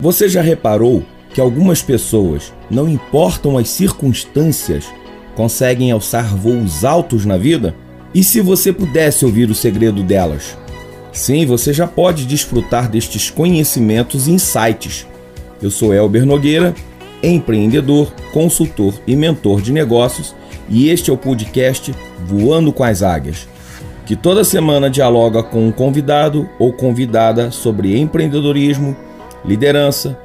Você já reparou que algumas pessoas, não importam as circunstâncias, conseguem alçar voos altos na vida? E se você pudesse ouvir o segredo delas? Sim, você já pode desfrutar destes conhecimentos e insights. Eu sou Elber Nogueira, empreendedor, consultor e mentor de negócios, e este é o podcast Voando com as Águias, que toda semana dialoga com um convidado ou convidada sobre empreendedorismo, liderança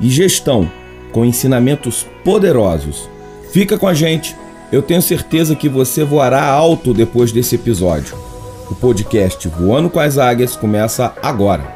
e gestão, com ensinamentos poderosos. Fica com a gente, eu tenho certeza que você voará alto depois desse episódio. O podcast Voando com as Águias começa agora.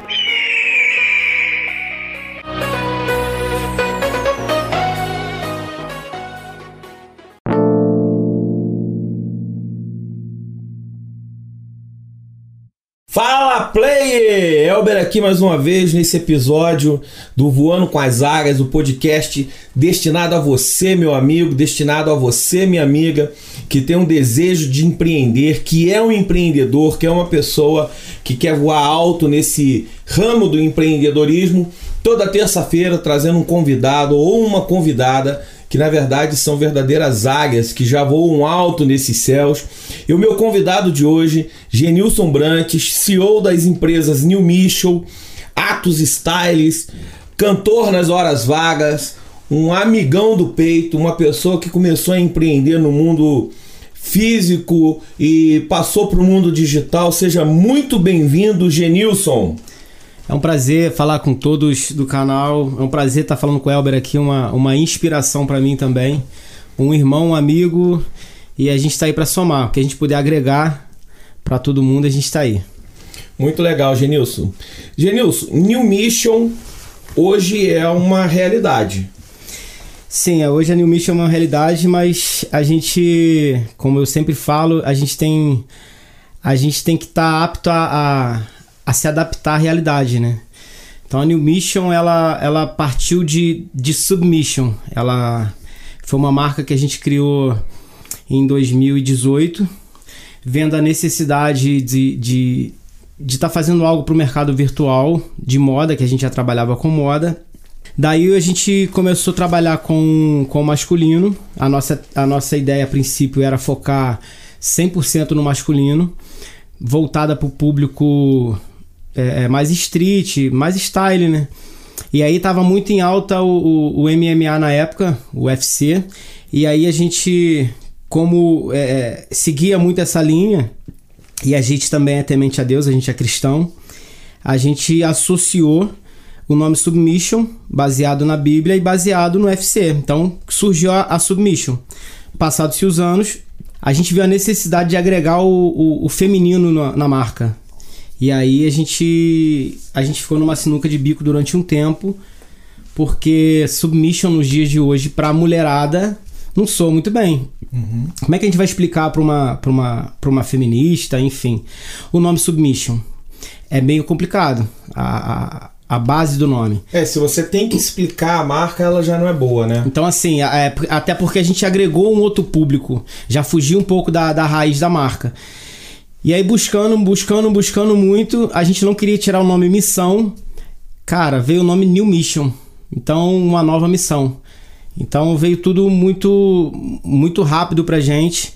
Elber aqui mais uma vez nesse episódio do Voando com as Águias, o podcast destinado a você, meu amigo, destinado a você, minha amiga, que tem um desejo de empreender, que é um empreendedor, que é uma pessoa que quer voar alto nesse ramo do empreendedorismo. Toda terça-feira trazendo um convidado ou uma convidada que na verdade são verdadeiras águias que já voam alto nesses céus. E o meu convidado de hoje, Genilson Brantes, CEO das empresas New Mission, Atos Styles, cantor nas horas vagas, um amigão do peito, uma pessoa que começou a empreender no mundo físico e passou para o mundo digital. Seja muito bem-vindo, Genilson. É um prazer falar com todos do canal. É um prazer estar falando com o Elber aqui, uma, uma inspiração para mim também. Um irmão, um amigo. E a gente está aí para somar. O que a gente puder agregar para todo mundo, a gente está aí. Muito legal, Genilson. Genilson, New Mission hoje é uma realidade. Sim, hoje a New Mission é uma realidade, mas a gente, como eu sempre falo, a gente tem a gente tem que estar tá apto a, a a se adaptar à realidade, né? Então a New Mission ela, ela partiu de, de Submission. Ela foi uma marca que a gente criou em 2018, vendo a necessidade de de de estar tá fazendo algo para o mercado virtual de moda, que a gente já trabalhava com moda. Daí a gente começou a trabalhar com, com o masculino. A nossa, a nossa ideia a princípio era focar 100% no masculino, voltada para o público é, é, mais street, mais style, né? E aí tava muito em alta o, o, o MMA na época, o UFC. E aí a gente, como é, é, seguia muito essa linha, e a gente também é temente a Deus, a gente é cristão, a gente associou o nome Submission, baseado na Bíblia e baseado no UFC. Então surgiu a, a Submission. Passados-se os anos, a gente viu a necessidade de agregar o, o, o feminino na, na marca. E aí a gente a gente ficou numa sinuca de bico durante um tempo, porque submission nos dias de hoje para mulherada não sou muito bem. Uhum. Como é que a gente vai explicar para uma, pra uma, pra uma feminista, enfim? O nome submission é meio complicado. A, a, a base do nome. É, se você tem que explicar a marca, ela já não é boa, né? Então, assim, é, até porque a gente agregou um outro público, já fugiu um pouco da, da raiz da marca. E aí, buscando, buscando, buscando muito, a gente não queria tirar o nome Missão. Cara, veio o nome New Mission. Então, uma nova missão. Então, veio tudo muito, muito rápido pra gente.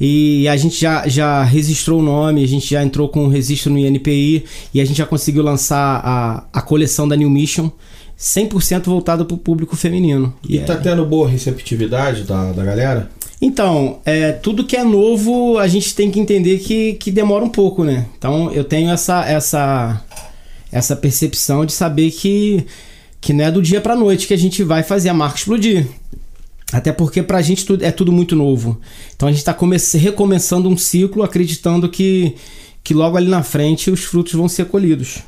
E a gente já, já registrou o nome, a gente já entrou com o registro no INPI e a gente já conseguiu lançar a, a coleção da New Mission 100% voltada para o público feminino. E, e tá é... tendo boa receptividade da, da galera? Então, é, tudo que é novo a gente tem que entender que, que demora um pouco, né? Então eu tenho essa, essa, essa percepção de saber que, que não é do dia pra noite que a gente vai fazer a marca explodir. Até porque pra gente tudo, é tudo muito novo. Então a gente tá recomeçando um ciclo acreditando que, que logo ali na frente os frutos vão ser colhidos.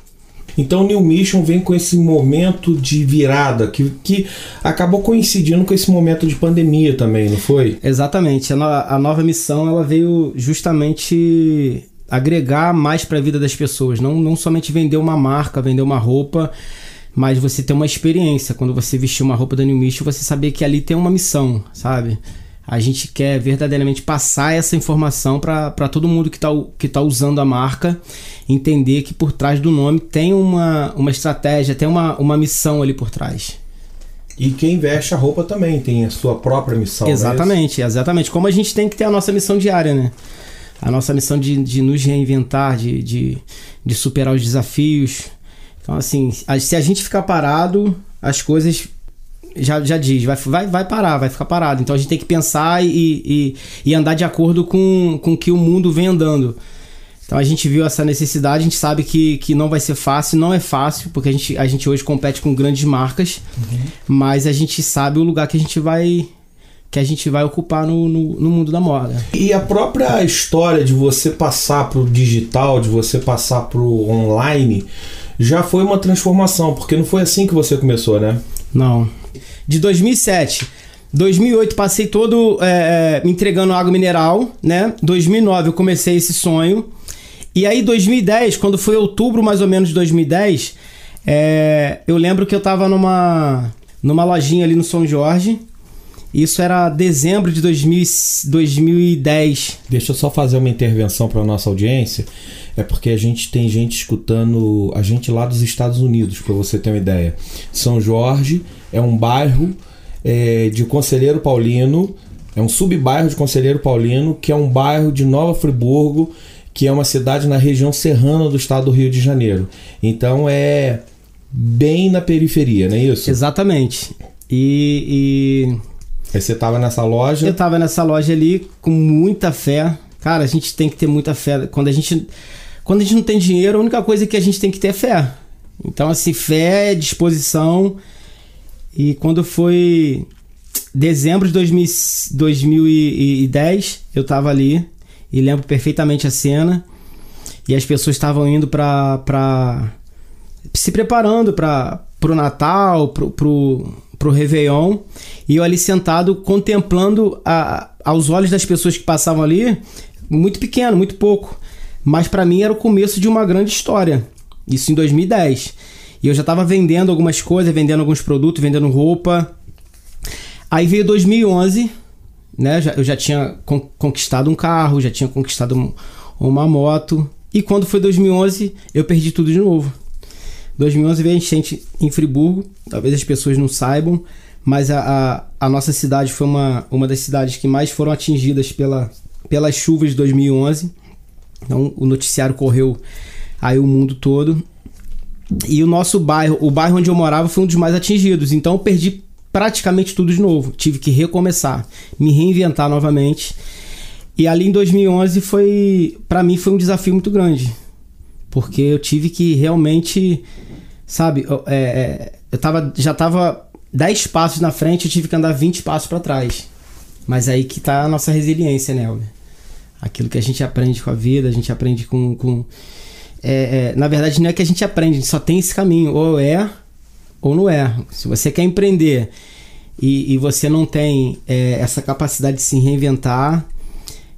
Então New Mission vem com esse momento de virada que, que acabou coincidindo com esse momento de pandemia também, não foi? Exatamente. A, no, a nova missão ela veio justamente agregar mais para a vida das pessoas, não, não somente vender uma marca, vender uma roupa, mas você ter uma experiência. Quando você vestir uma roupa da New Mission, você saber que ali tem uma missão, sabe? A gente quer verdadeiramente passar essa informação para todo mundo que está que tá usando a marca entender que por trás do nome tem uma, uma estratégia, tem uma, uma missão ali por trás. E quem veste a roupa também tem a sua própria missão. É exatamente, exatamente. Como a gente tem que ter a nossa missão diária, né? A nossa missão de, de nos reinventar, de, de, de superar os desafios. Então, assim, se a gente ficar parado, as coisas já, já diz, vai, vai, vai parar, vai ficar parado. Então a gente tem que pensar e, e, e andar de acordo com, com que o mundo vem andando. Então a gente viu essa necessidade, a gente sabe que, que não vai ser fácil, não é fácil, porque a gente, a gente hoje compete com grandes marcas, uhum. mas a gente sabe o lugar que a gente vai que a gente vai ocupar no, no, no mundo da moda. E a própria história de você passar para o digital, de você passar para o online, já foi uma transformação, porque não foi assim que você começou, né? Não. De 2007 2008 passei todo é, entregando água mineral, né? 2009 eu comecei esse sonho. E aí, 2010, quando foi outubro mais ou menos de 2010, é, eu lembro que eu tava numa, numa lojinha ali no São Jorge. Isso era dezembro de 2000, 2010. Deixa eu só fazer uma intervenção para nossa audiência. É porque a gente tem gente escutando a gente lá dos Estados Unidos, para você ter uma ideia. São Jorge é um bairro é, de Conselheiro Paulino, é um subbairro de Conselheiro Paulino, que é um bairro de Nova Friburgo, que é uma cidade na região serrana do estado do Rio de Janeiro. Então é bem na periferia, não é isso? Exatamente. E. e... Aí você tava nessa loja? Eu tava nessa loja ali com muita fé. Cara, a gente tem que ter muita fé. Quando a gente, quando a gente não tem dinheiro, a única coisa que a gente tem que ter é fé. Então, assim, fé, disposição. E quando foi dezembro de 2000, 2010, eu tava ali e lembro perfeitamente a cena. E as pessoas estavam indo para pra se preparando para pro Natal, pro, pro, pro Réveillon. E eu ali sentado contemplando a, aos olhos das pessoas que passavam ali, muito pequeno, muito pouco. Mas para mim era o começo de uma grande história. Isso em 2010. E eu já estava vendendo algumas coisas, vendendo alguns produtos, vendendo roupa. Aí veio 2011 né? Eu já tinha conquistado um carro, já tinha conquistado um, uma moto. E quando foi 2011, eu perdi tudo de novo. 2011 veio a enchente em Friburgo, talvez as pessoas não saibam, mas a, a, a, nossa cidade foi uma, uma das cidades que mais foram atingidas pela, pelas chuvas de 2011. Então o noticiário correu aí o mundo todo. E o nosso bairro, o bairro onde eu morava, foi um dos mais atingidos. Então eu perdi praticamente tudo de novo. Tive que recomeçar, me reinventar novamente. E ali em 2011 foi, para mim, foi um desafio muito grande, porque eu tive que realmente, sabe, eu, é, é, eu tava, já tava 10 passos na frente, eu tive que andar 20 passos para trás. Mas aí que tá a nossa resiliência, né, Elber? Aquilo que a gente aprende com a vida, a gente aprende com. com é, é, na verdade, não é que a gente aprende, só tem esse caminho. Ou é ou não é. Se você quer empreender e, e você não tem é, essa capacidade de se reinventar,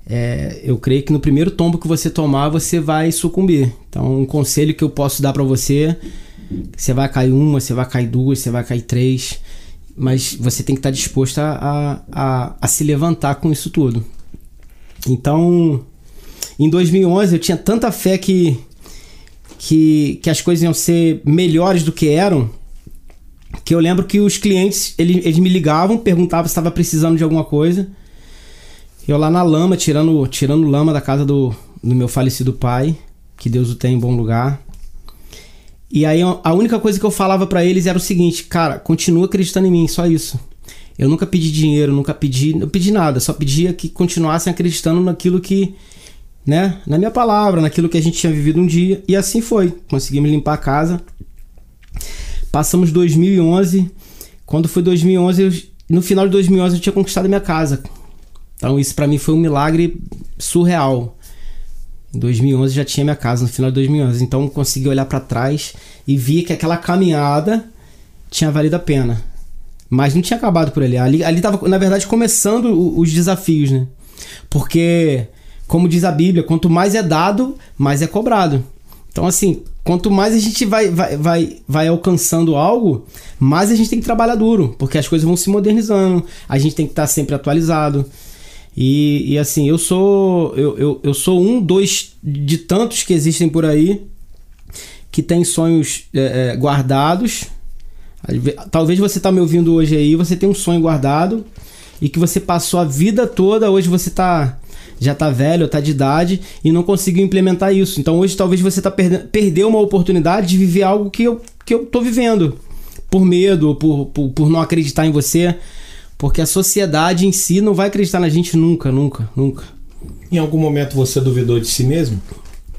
é, eu creio que no primeiro tombo que você tomar, você vai sucumbir. Então, um conselho que eu posso dar para você: você vai cair uma, você vai cair duas, você vai cair três, mas você tem que estar disposto a, a, a se levantar com isso tudo. Então, em 2011, eu tinha tanta fé que, que, que as coisas iam ser melhores do que eram que eu lembro que os clientes, eles, eles me ligavam, perguntavam se estava precisando de alguma coisa. Eu lá na lama, tirando, tirando lama da casa do, do meu falecido pai, que Deus o tenha em bom lugar. E aí a única coisa que eu falava para eles era o seguinte, cara, continua acreditando em mim, só isso. Eu nunca pedi dinheiro, nunca pedi, não pedi nada, só pedia que continuassem acreditando naquilo que, né, na minha palavra, naquilo que a gente tinha vivido um dia, e assim foi. Conseguimos limpar a casa. Passamos 2011. Quando foi 2011, eu, no final de 2011 eu tinha conquistado a minha casa. Então isso para mim foi um milagre surreal. Em 2011 já tinha minha casa no final de 2011. Então consegui olhar para trás e vi que aquela caminhada tinha valido a pena. Mas não tinha acabado por ali. Ali, ali tava, na verdade, começando os desafios, né? Porque, como diz a Bíblia, quanto mais é dado, mais é cobrado. Então, assim, quanto mais a gente vai, vai, vai, vai alcançando algo, mais a gente tem que trabalhar duro, porque as coisas vão se modernizando, a gente tem que estar sempre atualizado. E, e assim, eu sou eu, eu, eu sou um, dois de tantos que existem por aí que tem sonhos é, é, guardados. Talvez você está me ouvindo hoje aí, você tem um sonho guardado e que você passou a vida toda, hoje você está já tá velho, tá de idade e não conseguiu implementar isso. Então hoje talvez você tá perde perdeu uma oportunidade de viver algo que eu, que eu tô vivendo. Por medo, por, por, por não acreditar em você. Porque a sociedade em si não vai acreditar na gente nunca, nunca, nunca. Em algum momento você duvidou de si mesmo?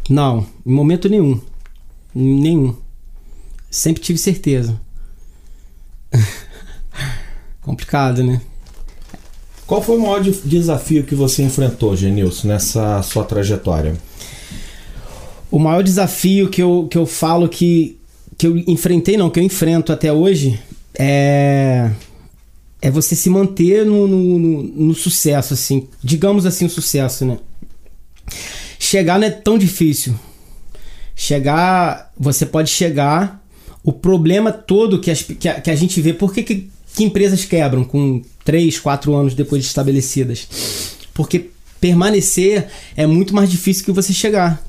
Não, em momento nenhum. Nenhum. Sempre tive certeza. Complicado, né? Qual foi o maior desafio que você enfrentou, Genilson, nessa sua trajetória? O maior desafio que eu, que eu falo que, que eu enfrentei, não, que eu enfrento até hoje, é, é você se manter no, no, no, no sucesso, assim. Digamos assim, o sucesso, né? Chegar não é tão difícil. Chegar, você pode chegar. O problema todo que, as, que, a, que a gente vê, por que, que, que empresas quebram com 3, 4 anos depois de estabelecidas. Porque permanecer é muito mais difícil que você chegar.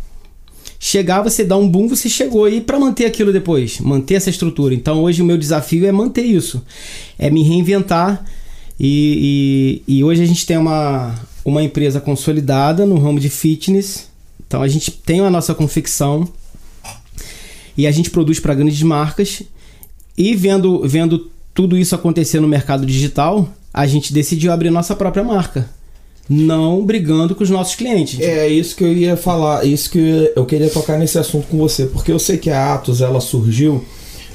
Chegar, você dá um boom, você chegou aí para manter aquilo depois, manter essa estrutura. Então hoje o meu desafio é manter isso, é me reinventar. E, e, e hoje a gente tem uma, uma empresa consolidada no ramo de fitness. Então a gente tem a nossa confecção e a gente produz para grandes marcas. E vendo, vendo tudo isso acontecer no mercado digital, a gente decidiu abrir nossa própria marca. Não brigando com os nossos clientes. É isso que eu ia falar, isso que eu queria tocar nesse assunto com você, porque eu sei que a Atos ela surgiu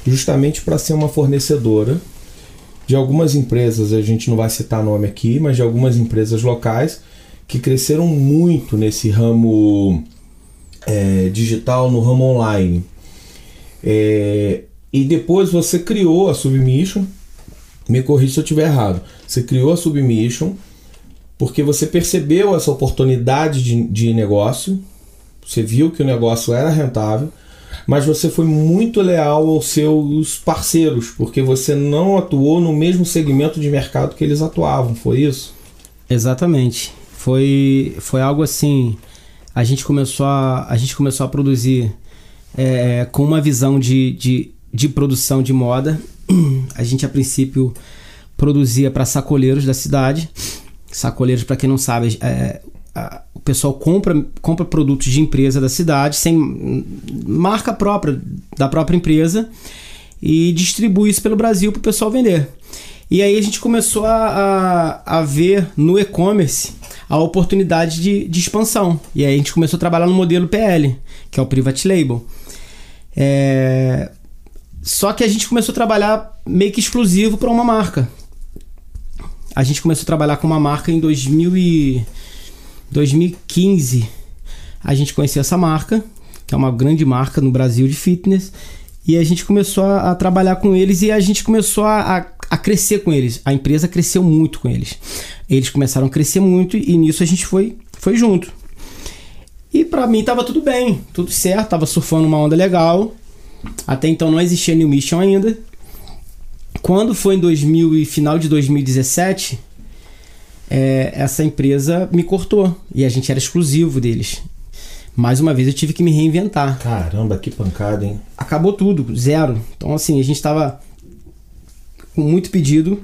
justamente para ser uma fornecedora de algumas empresas, a gente não vai citar nome aqui, mas de algumas empresas locais que cresceram muito nesse ramo é, digital, no ramo online. É, e depois você criou a Submission, me corrija se eu estiver errado. Você criou a Submission porque você percebeu essa oportunidade de, de negócio, você viu que o negócio era rentável, mas você foi muito leal aos seus parceiros, porque você não atuou no mesmo segmento de mercado que eles atuavam, foi isso? Exatamente. Foi, foi algo assim. A gente começou a, a, gente começou a produzir é, com uma visão de, de, de produção de moda. A gente, a princípio, produzia para sacoleiros da cidade. Sacoleiros, para quem não sabe, é, a, o pessoal compra, compra produtos de empresa da cidade, sem marca própria da própria empresa, e distribui isso pelo Brasil para o pessoal vender. E aí a gente começou a, a, a ver no e-commerce a oportunidade de, de expansão. E aí a gente começou a trabalhar no modelo PL, que é o Private Label. É... Só que a gente começou a trabalhar meio que exclusivo para uma marca a gente começou a trabalhar com uma marca em 2000 e 2015. A gente conheceu essa marca, que é uma grande marca no Brasil de fitness, e a gente começou a, a trabalhar com eles e a gente começou a, a, a, crescer com eles. A empresa cresceu muito com eles. Eles começaram a crescer muito e nisso a gente foi, foi junto. E para mim tava tudo bem, tudo certo, tava surfando uma onda legal. Até então não existia New Mission ainda. Quando foi em 2000 e final de 2017, é, essa empresa me cortou e a gente era exclusivo deles. Mais uma vez eu tive que me reinventar. Caramba, que pancada, hein? Acabou tudo, zero. Então assim, a gente estava com muito pedido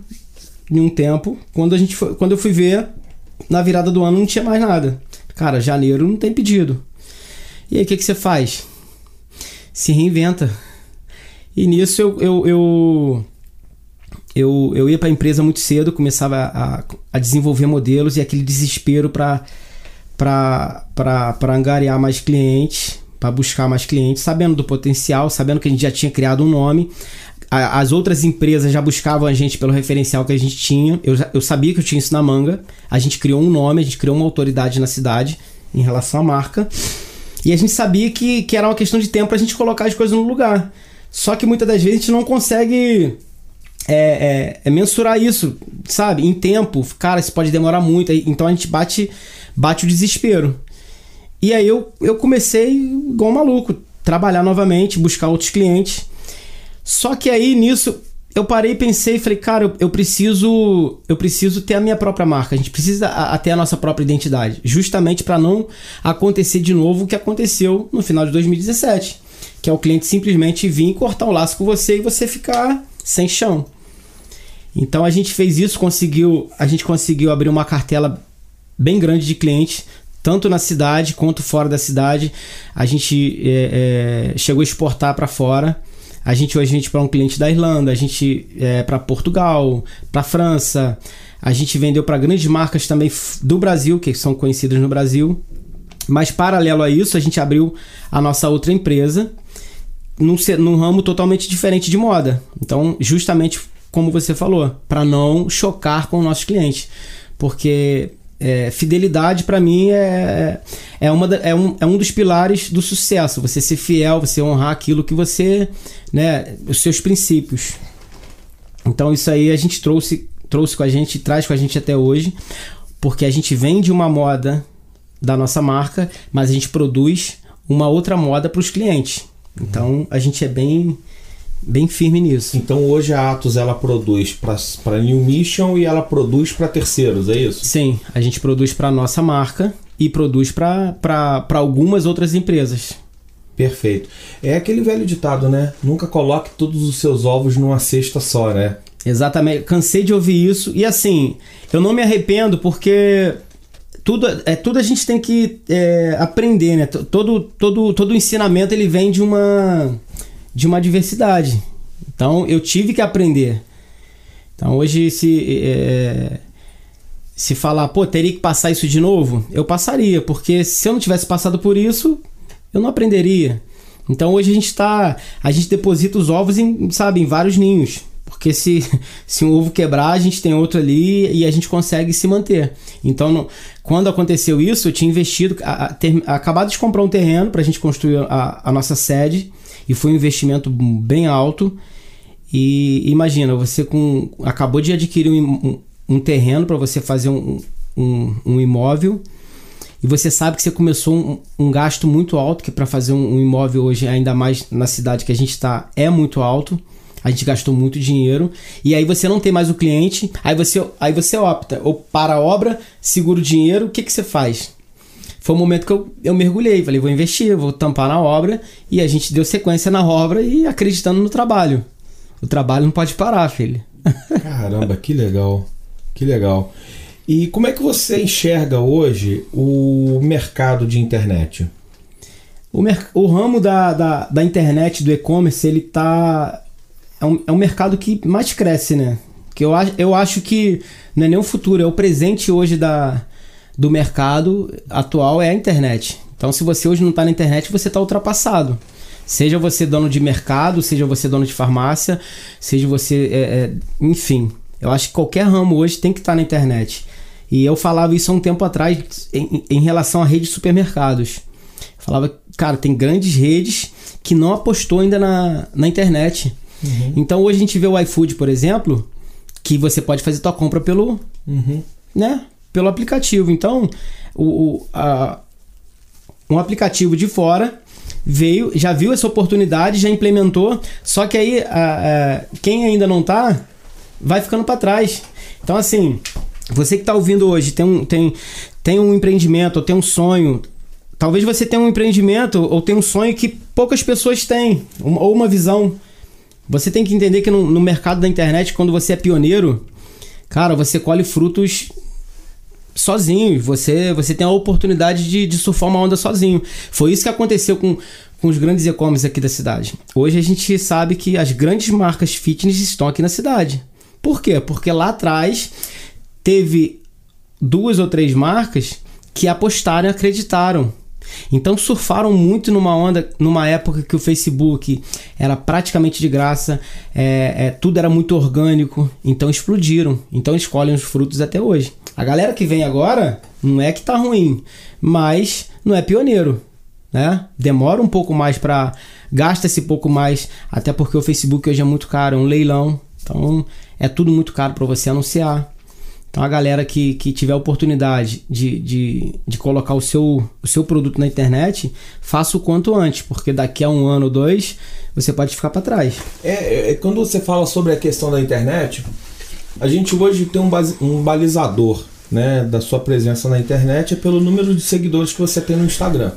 em um tempo. Quando a gente foi, quando eu fui ver, na virada do ano não tinha mais nada. Cara, janeiro não tem pedido. E aí o que, que você faz? Se reinventa. E nisso eu, eu, eu eu, eu ia para a empresa muito cedo, começava a, a desenvolver modelos e aquele desespero para angariar mais clientes, para buscar mais clientes, sabendo do potencial, sabendo que a gente já tinha criado um nome. As outras empresas já buscavam a gente pelo referencial que a gente tinha. Eu, eu sabia que eu tinha isso na manga. A gente criou um nome, a gente criou uma autoridade na cidade em relação à marca. E a gente sabia que, que era uma questão de tempo para a gente colocar as coisas no lugar. Só que muitas das vezes a gente não consegue é, é, é, mensurar isso, sabe? Em tempo, cara, isso pode demorar muito. Então a gente bate, bate o desespero. E aí eu, eu comecei igual um maluco. trabalhar novamente, buscar outros clientes. Só que aí nisso eu parei e pensei falei, cara, eu, eu, preciso eu preciso ter a minha própria marca. A gente precisa a, ter a nossa própria identidade, justamente para não acontecer de novo o que aconteceu no final de 2017, que é o cliente simplesmente vir cortar o laço com você e você ficar sem chão. Então a gente fez isso, conseguiu, a gente conseguiu abrir uma cartela bem grande de clientes, tanto na cidade quanto fora da cidade. A gente é, é, chegou a exportar para fora. A gente hoje a gente para um cliente da Irlanda, a gente é, para Portugal, para França. A gente vendeu para grandes marcas também do Brasil, que são conhecidas no Brasil. Mas paralelo a isso, a gente abriu a nossa outra empresa num, num ramo totalmente diferente de moda. Então, justamente como você falou, para não chocar com nossos clientes. Porque é, fidelidade para mim é, é, uma, é, um, é um dos pilares do sucesso. Você ser fiel, você honrar aquilo que você. Né, os seus princípios. Então isso aí a gente trouxe, trouxe com a gente, traz com a gente até hoje, porque a gente vende uma moda da nossa marca, mas a gente produz uma outra moda para os clientes. Então a gente é bem bem firme nisso. Então hoje a Atos ela produz para New Mission e ela produz para terceiros, é isso? Sim, a gente produz para nossa marca e produz para algumas outras empresas. Perfeito. É aquele velho ditado, né? Nunca coloque todos os seus ovos numa cesta só, né? Exatamente. Cansei de ouvir isso e assim, eu não me arrependo porque tudo, é, tudo a gente tem que é, aprender, né? Todo, todo, todo ensinamento ele vem de uma de uma diversidade. Então eu tive que aprender. Então hoje se é, se falar, pô, teria que passar isso de novo, eu passaria, porque se eu não tivesse passado por isso, eu não aprenderia. Então hoje a gente está, a gente deposita os ovos em, sabe, em vários ninhos. Porque se, se um ovo quebrar, a gente tem outro ali e a gente consegue se manter. Então, quando aconteceu isso, eu tinha investido, a, a, ter, acabado de comprar um terreno para a gente construir a, a nossa sede e foi um investimento bem alto. E imagina, você com acabou de adquirir um, um, um terreno para você fazer um, um, imóvel e você sabe que você começou um, um gasto muito alto, que para fazer um, imóvel hoje, ainda mais na cidade que a gente está, é muito alto. A gente gastou muito dinheiro e aí você não tem mais o cliente, aí você, aí você opta ou para a obra, segura o dinheiro, o que, que você faz? Foi o momento que eu, eu mergulhei. Falei, vou investir, vou tampar na obra. E a gente deu sequência na obra e acreditando no trabalho. O trabalho não pode parar, filho. Caramba, que legal. Que legal. E como é que você enxerga hoje o mercado de internet? O, o ramo da, da, da internet, do e-commerce, ele tá. É um, é um mercado que mais cresce, né? Que eu, eu acho que não é nem o futuro, é o presente hoje da, do mercado atual é a internet. Então, se você hoje não está na internet, você está ultrapassado. Seja você dono de mercado, seja você dono de farmácia, seja você. É, é, enfim, eu acho que qualquer ramo hoje tem que estar tá na internet. E eu falava isso há um tempo atrás em, em relação à rede de supermercados. Eu falava, cara, tem grandes redes que não apostou ainda na, na internet. Uhum. Então hoje a gente vê o iFood, por exemplo, que você pode fazer tua compra pelo. Uhum. Né? Pelo aplicativo. Então, o, o a, um aplicativo de fora veio, já viu essa oportunidade, já implementou, só que aí a, a, quem ainda não tá, vai ficando para trás. Então, assim, você que está ouvindo hoje tem um, tem, tem um empreendimento ou tem um sonho. Talvez você tenha um empreendimento ou tenha um sonho que poucas pessoas têm, ou uma visão. Você tem que entender que no, no mercado da internet, quando você é pioneiro, cara, você colhe frutos sozinho. Você, você tem a oportunidade de, de surfar uma onda sozinho. Foi isso que aconteceu com, com os grandes e-commerce aqui da cidade. Hoje a gente sabe que as grandes marcas fitness estão aqui na cidade. Por quê? Porque lá atrás teve duas ou três marcas que apostaram e acreditaram. Então surfaram muito numa onda, numa época que o Facebook era praticamente de graça, é, é, tudo era muito orgânico, então explodiram. Então escolhem os frutos até hoje. A galera que vem agora não é que tá ruim, mas não é pioneiro, né? Demora um pouco mais para gasta-se pouco mais, até porque o Facebook hoje é muito caro, é um leilão, então é tudo muito caro para você anunciar. Então a galera que, que tiver a oportunidade de, de, de colocar o seu, o seu produto na internet, faça o quanto antes, porque daqui a um ano ou dois você pode ficar para trás. É, é, quando você fala sobre a questão da internet, a gente hoje tem um, base, um balizador né, da sua presença na internet é pelo número de seguidores que você tem no Instagram.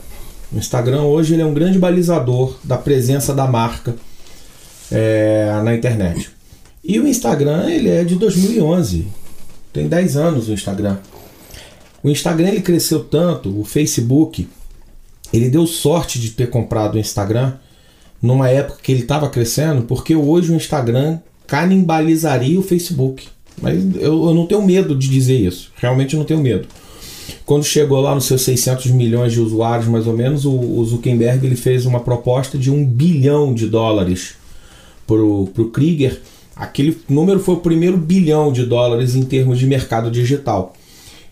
O Instagram hoje ele é um grande balizador da presença da marca é, na internet. E o Instagram ele é de 2011, tem 10 anos o Instagram. O Instagram ele cresceu tanto, o Facebook, ele deu sorte de ter comprado o Instagram numa época que ele estava crescendo, porque hoje o Instagram canibalizaria o Facebook. Mas eu, eu não tenho medo de dizer isso, realmente não tenho medo. Quando chegou lá nos seus 600 milhões de usuários, mais ou menos, o, o Zuckerberg ele fez uma proposta de um bilhão de dólares para o Krieger. Aquele número foi o primeiro bilhão de dólares em termos de mercado digital.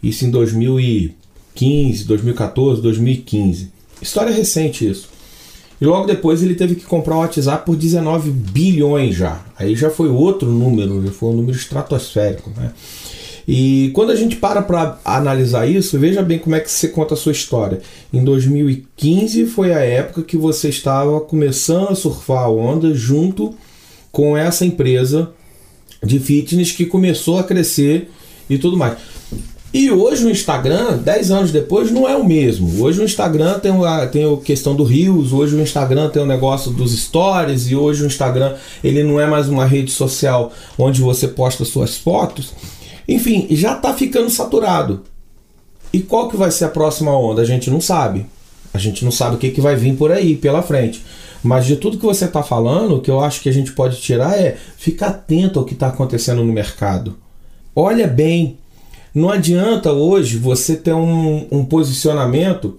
Isso em 2015, 2014, 2015. História recente isso. E logo depois ele teve que comprar o WhatsApp por 19 bilhões já. Aí já foi outro número, já foi um número estratosférico. Né? E quando a gente para para analisar isso, veja bem como é que você conta a sua história. Em 2015 foi a época que você estava começando a surfar a onda junto com essa empresa de fitness que começou a crescer e tudo mais. E hoje o Instagram, 10 anos depois, não é o mesmo. Hoje o Instagram tem a, tem a questão do Rios, hoje o Instagram tem o negócio dos stories, e hoje o Instagram ele não é mais uma rede social onde você posta suas fotos. Enfim, já está ficando saturado. E qual que vai ser a próxima onda? A gente não sabe. A gente não sabe o que, que vai vir por aí, pela frente. Mas de tudo que você está falando, o que eu acho que a gente pode tirar é ficar atento ao que está acontecendo no mercado. Olha bem não adianta hoje você ter um, um posicionamento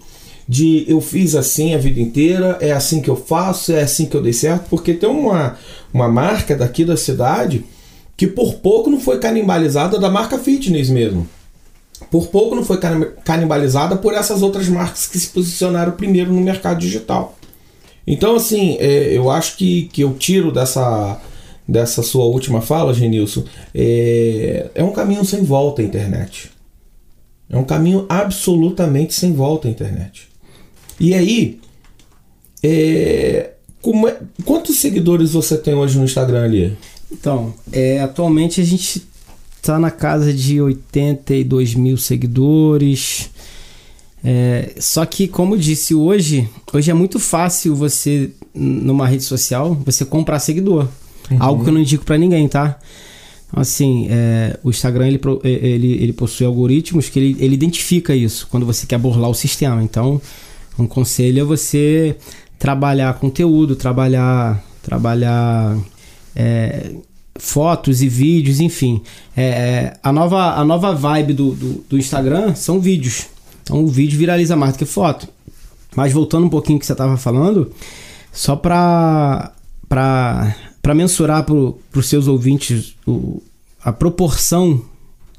de eu fiz assim a vida inteira, é assim que eu faço, é assim que eu dei certo, porque tem uma, uma marca daqui da cidade que por pouco não foi canibalizada da marca fitness mesmo. Por pouco não foi canibalizada por essas outras marcas que se posicionaram primeiro no mercado digital. Então, assim, é, eu acho que, que eu tiro dessa, dessa sua última fala, Genilson, é, é um caminho sem volta a internet. É um caminho absolutamente sem volta a internet. E aí, é, é, quantos seguidores você tem hoje no Instagram ali? Então, é, atualmente a gente está na casa de 82 mil seguidores. É, só que, como disse hoje, hoje é muito fácil você, numa rede social, você comprar seguidor. Uhum. Algo que eu não indico para ninguém, tá? Assim, é, o Instagram ele, ele, ele possui algoritmos que ele, ele identifica isso quando você quer burlar o sistema. Então, um conselho é você trabalhar conteúdo, trabalhar, trabalhar é, fotos e vídeos, enfim. É, é, a, nova, a nova vibe do, do, do, Instagram são vídeos. Então, o vídeo viraliza mais do que foto. Mas voltando um pouquinho que você estava falando, só para para mensurar para os seus ouvintes o, a proporção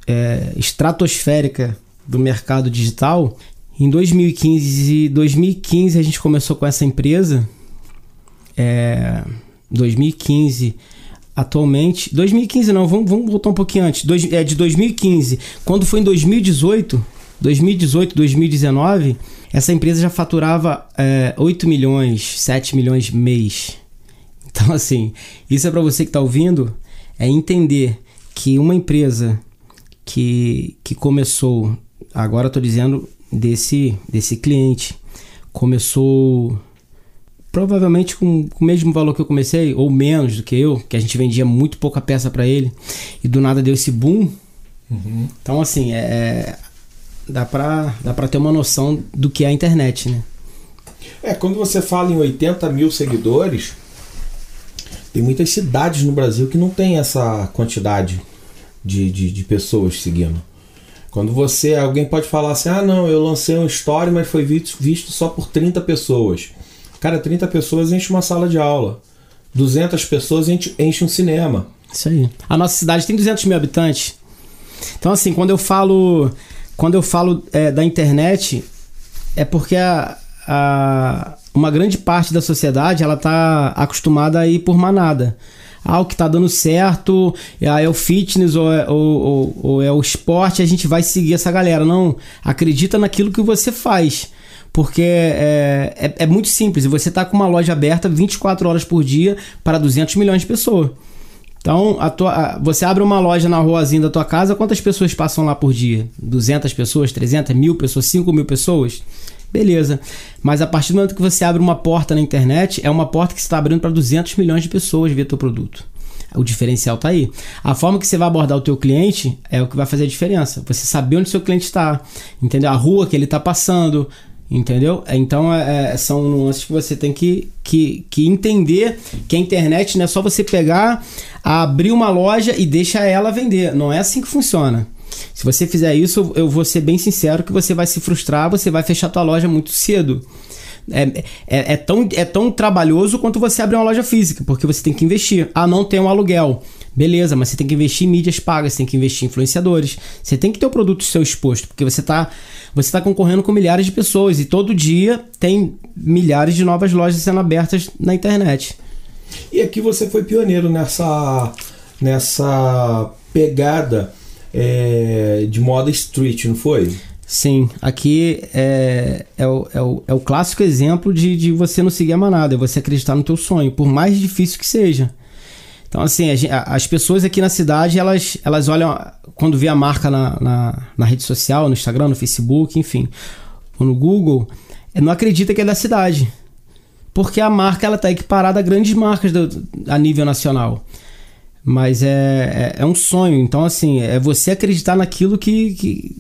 é, estratosférica do mercado digital, em 2015, 2015 a gente começou com essa empresa. É, 2015 atualmente 2015 não vamos, vamos voltar um pouquinho antes dois, é de 2015 quando foi em 2018 2018 2019 essa empresa já faturava é, 8 milhões 7 milhões mês então, assim, isso é para você que está ouvindo, é entender que uma empresa que, que começou, agora estou dizendo desse, desse cliente, começou provavelmente com, com, o mesmo valor que eu comecei, ou menos do que eu, que a gente vendia muito pouca peça para ele, e do nada deu esse boom. Uhum. Então, assim, é, é dá para dá pra ter uma noção do que é a internet, né? É, quando você fala em 80 mil seguidores, tem muitas cidades no Brasil que não tem essa quantidade de, de, de pessoas seguindo. Quando você, alguém pode falar assim: ah, não, eu lancei um story, mas foi visto, visto só por 30 pessoas. Cara, 30 pessoas enche uma sala de aula. 200 pessoas enche, enche um cinema. Isso aí. A nossa cidade tem 200 mil habitantes. Então, assim, quando eu falo, quando eu falo é, da internet, é porque a, a, uma grande parte da sociedade ela está acostumada a ir por manada. ah, o que tá dando certo, ah, é o fitness ou é, ou, ou, ou é o esporte, a gente vai seguir essa galera. Não, acredita naquilo que você faz. Porque é, é, é muito simples. Você tá com uma loja aberta 24 horas por dia para 200 milhões de pessoas. Então, a tua, a, você abre uma loja na ruazinha da tua casa, quantas pessoas passam lá por dia? 200 pessoas, 300, mil pessoas, 5 mil pessoas? Beleza. Mas a partir do momento que você abre uma porta na internet, é uma porta que está abrindo para 200 milhões de pessoas ver teu produto. O diferencial está aí. A forma que você vai abordar o teu cliente é o que vai fazer a diferença. Você saber onde o seu cliente está, entendeu? A rua que ele está passando, Entendeu? Então é, é, são nuances que você tem que, que, que entender que a internet não é só você pegar, abrir uma loja e deixar ela vender. Não é assim que funciona. Se você fizer isso, eu vou ser bem sincero que você vai se frustrar, você vai fechar tua loja muito cedo. É, é, é, tão, é tão trabalhoso quanto você abrir uma loja física, porque você tem que investir. Ah, não tem um aluguel. Beleza, mas você tem que investir em mídias pagas, você tem que investir em influenciadores. Você tem que ter o produto seu exposto, porque você está você tá concorrendo com milhares de pessoas e todo dia tem milhares de novas lojas sendo abertas na internet. E aqui você foi pioneiro nessa, nessa pegada é, de moda street, não foi? Sim, aqui é, é, o, é, o, é o clássico exemplo de, de você não seguir a manada, é você acreditar no teu sonho, por mais difícil que seja. Então, assim, as pessoas aqui na cidade, elas, elas olham, quando vê a marca na, na, na rede social, no Instagram, no Facebook, enfim, ou no Google, é, não acredita que é da cidade. Porque a marca, ela está equiparada a grandes marcas do, a nível nacional. Mas é, é, é, um sonho. Então, assim, é você acreditar naquilo que. que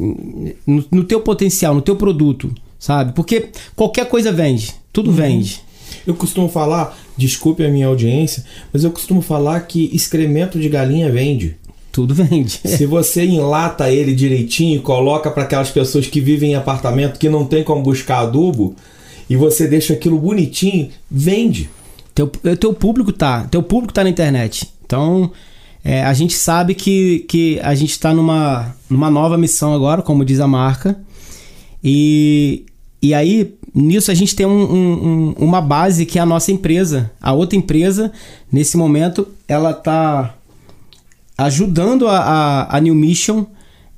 no, no teu potencial, no teu produto, sabe? Porque qualquer coisa vende. Tudo uhum. vende. Eu costumo falar, desculpe a minha audiência, mas eu costumo falar que excremento de galinha vende. Tudo vende. Se você enlata ele direitinho e coloca para aquelas pessoas que vivem em apartamento que não tem como buscar adubo, e você deixa aquilo bonitinho, vende. Teu, teu público tá, teu público tá na internet. Então, é, a gente sabe que, que a gente está numa, numa nova missão agora, como diz a marca. E, e aí, nisso a gente tem um, um, uma base que é a nossa empresa. A outra empresa, nesse momento, ela está ajudando a, a, a, New Mission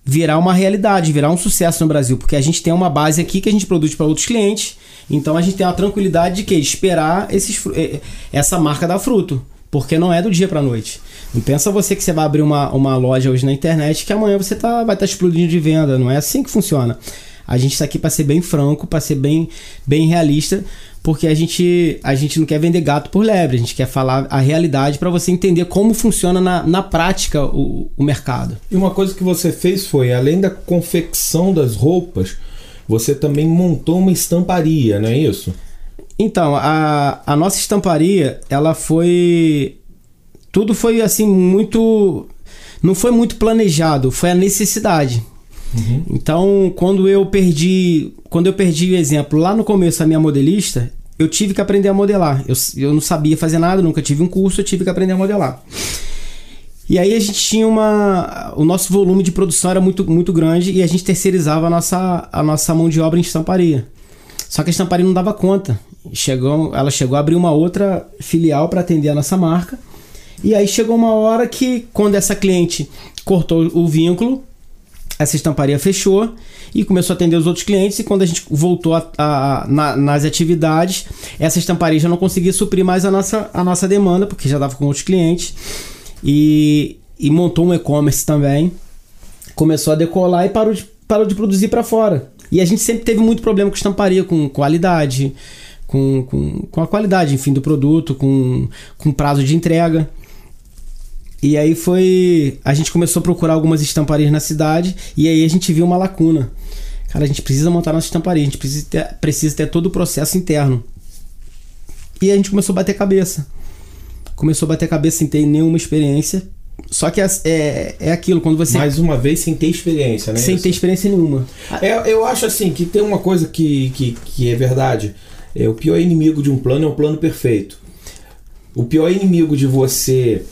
virar uma realidade, virar um sucesso no Brasil, porque a gente tem uma base aqui que a gente produz para outros clientes. Então a gente tem a tranquilidade de que esperar esses, eh, essa marca dar fruto, porque não é do dia para noite. Não pensa você que você vai abrir uma, uma loja hoje na internet que amanhã você tá, vai estar tá explodindo de venda. Não é assim que funciona. A gente está aqui para ser bem franco, para ser bem, bem realista, porque a gente, a gente não quer vender gato por lebre, a gente quer falar a realidade para você entender como funciona na, na prática o, o mercado. E uma coisa que você fez foi, além da confecção das roupas, você também montou uma estamparia, não é isso? Então, a, a nossa estamparia, ela foi. Tudo foi assim, muito. Não foi muito planejado, foi a necessidade. Uhum. Então, quando eu perdi, quando eu perdi o exemplo lá no começo a minha modelista, eu tive que aprender a modelar. Eu, eu não sabia fazer nada, nunca tive um curso, eu tive que aprender a modelar. E aí a gente tinha uma. O nosso volume de produção era muito, muito grande e a gente terceirizava a nossa, a nossa mão de obra em estamparia. Só que a estamparia não dava conta. Chegou, ela chegou a abrir uma outra filial para atender a nossa marca. E aí chegou uma hora que, quando essa cliente cortou o vínculo, essa estamparia fechou e começou a atender os outros clientes. E quando a gente voltou a, a, na, nas atividades, essa estamparia já não conseguia suprir mais a nossa, a nossa demanda, porque já estava com outros clientes. E, e montou um e-commerce também. Começou a decolar e parou de, parou de produzir para fora. E a gente sempre teve muito problema com estamparia, com qualidade, com, com, com a qualidade, enfim, do produto, com, com prazo de entrega. E aí foi. A gente começou a procurar algumas estamparias na cidade e aí a gente viu uma lacuna. Cara, a gente precisa montar nossa estamparia, a gente precisa ter, precisa ter todo o processo interno. E a gente começou a bater cabeça. Começou a bater cabeça sem ter nenhuma experiência. Só que é, é, é aquilo, quando você. Mais uma vez, sem ter experiência, né? Sem ter experiência nenhuma. É, eu acho assim que tem uma coisa que, que, que é verdade. É, o pior inimigo de um plano é um plano perfeito. O pior inimigo de você